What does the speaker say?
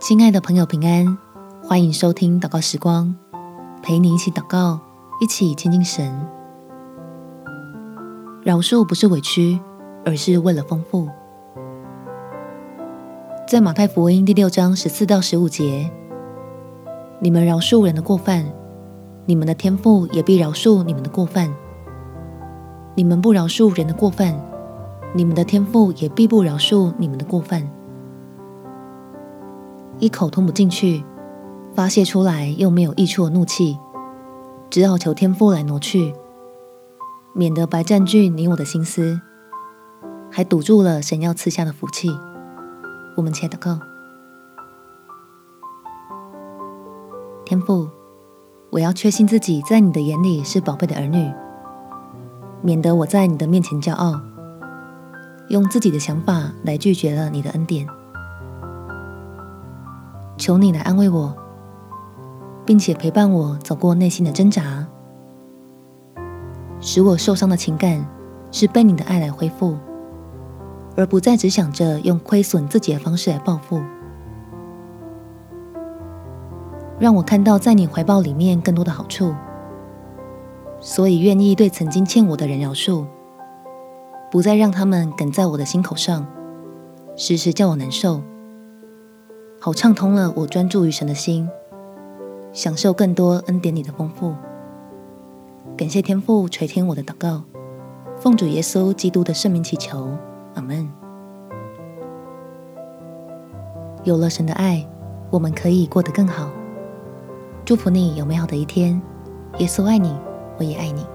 亲爱的朋友，平安！欢迎收听祷告时光，陪你一起祷告，一起亲近神。饶恕不是委屈，而是为了丰富。在马太福音第六章十四到十五节，你们饶恕人的过犯，你们的天父也必饶恕你们的过犯；你们不饶恕人的过犯，你们的天父也必不饶恕你们的过犯。一口吞不进去，发泄出来又没有溢出的怒气，只好求天父来挪去，免得白占据你我的心思，还堵住了神要赐下的福气。我们且祷告：天父，我要确信自己在你的眼里是宝贝的儿女，免得我在你的面前骄傲，用自己的想法来拒绝了你的恩典。求你来安慰我，并且陪伴我走过内心的挣扎，使我受伤的情感是被你的爱来恢复，而不再只想着用亏损自己的方式来报复。让我看到在你怀抱里面更多的好处，所以愿意对曾经欠我的人饶恕，不再让他们梗在我的心口上，时时叫我难受。好畅通了我专注于神的心，享受更多恩典里的丰富。感谢天父垂听我的祷告，奉主耶稣基督的圣名祈求，阿门。有了神的爱，我们可以过得更好。祝福你有美好的一天。耶稣爱你，我也爱你。